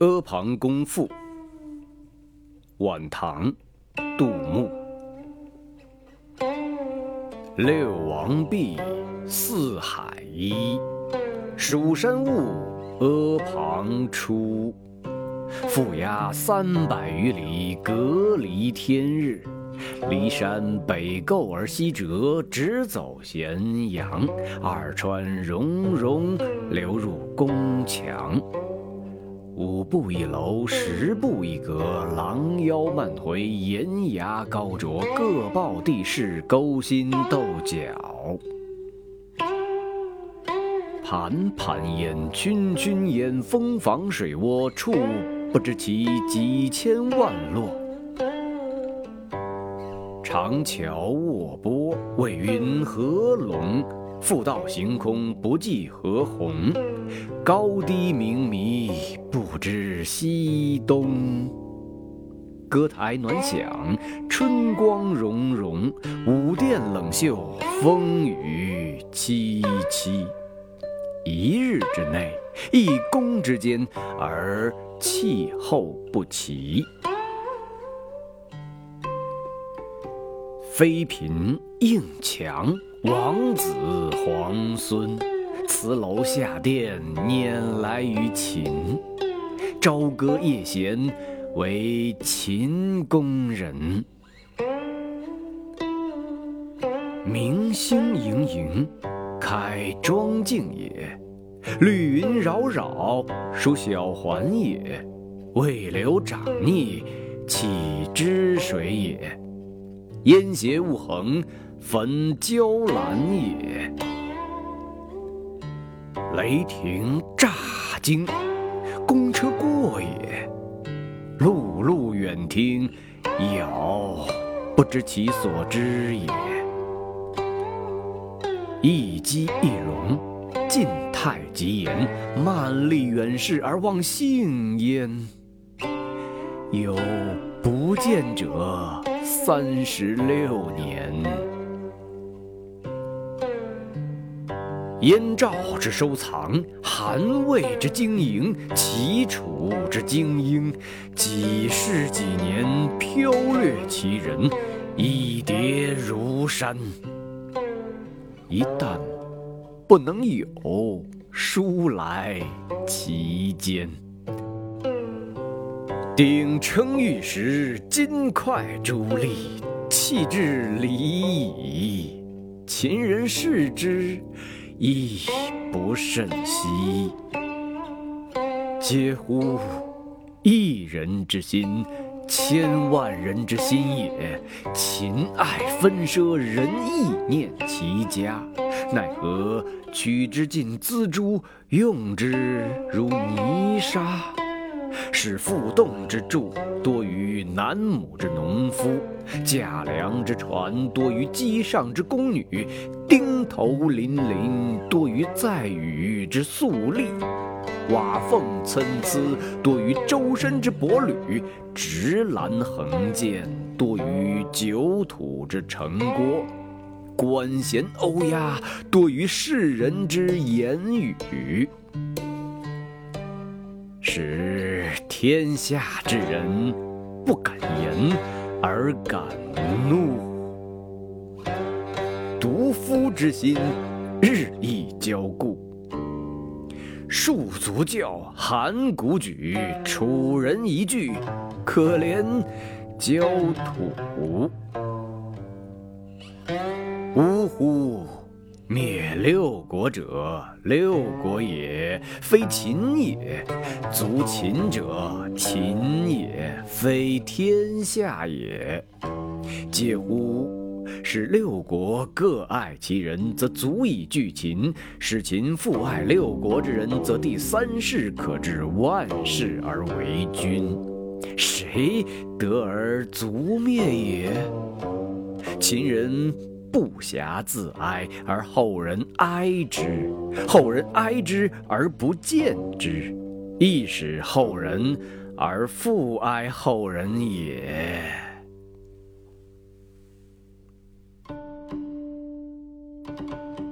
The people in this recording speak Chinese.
阿房宫赋，晚唐，杜牧。六王毕，四海一，蜀山兀，阿房出。覆压三百余里，隔离天日。骊山北构而西折，直走咸阳。二川溶溶，流入宫墙。五步一楼，十步一阁，廊腰漫回，檐牙高啄，各抱地势，勾心斗角。盘盘烟，圈圈烟，蜂房水涡，处不知其几千万落。长桥卧波，为云何龙？复道行空，不计何鸿。高低冥迷，不知西东。歌台暖响，春光融融；舞殿冷袖，风雨凄凄。一日之内，一宫之间，而气候不齐。妃嫔应强，王子皇孙，辞楼下殿，辇来于秦。朝歌夜弦，为秦宫人。明星盈盈，开庄镜也；绿云扰扰，属小环也。未流长逆，岂知水也？烟斜雾横，焚椒兰也；雷霆乍惊，公车过也；碌碌远听，杳不知其所之也。一击一容，晋太极言，慢立远视而忘性焉。有不见者。三十六年，燕赵之收藏，韩魏之经营，齐楚之精英，几世几年，飘掠其人，一叠如山。一旦不能有，书来其间。鼎称玉石，金块珠砾，弃之离矣。秦人视之，亦不甚惜。嗟乎！一人之心，千万人之心也。秦爱纷奢，人意念其家。奈何取之尽锱铢，用之如泥沙。使负栋之柱多于南亩之农夫，架梁之船多于机上之宫女，丁头林林多于在宇之粟吏，瓦缝参差多于周身之帛履，直栏横剑多于九土之城郭，管弦欧鸦多于世人之言语。使天下之人不敢言，而敢怒。独夫之心日益骄固。戍卒教，函谷举，楚人一句，可怜焦土。呜呼！灭六国者，六国也，非秦也；族秦者，秦也，非天下也。嗟乎！使六国各爱其人，则足以拒秦；使秦复爱六国之人，则第三世可治万世而为君。谁得而族灭也？秦人。不暇自哀，而后人哀之；后人哀之而不见之，亦使后人而复哀后人也。Thank you.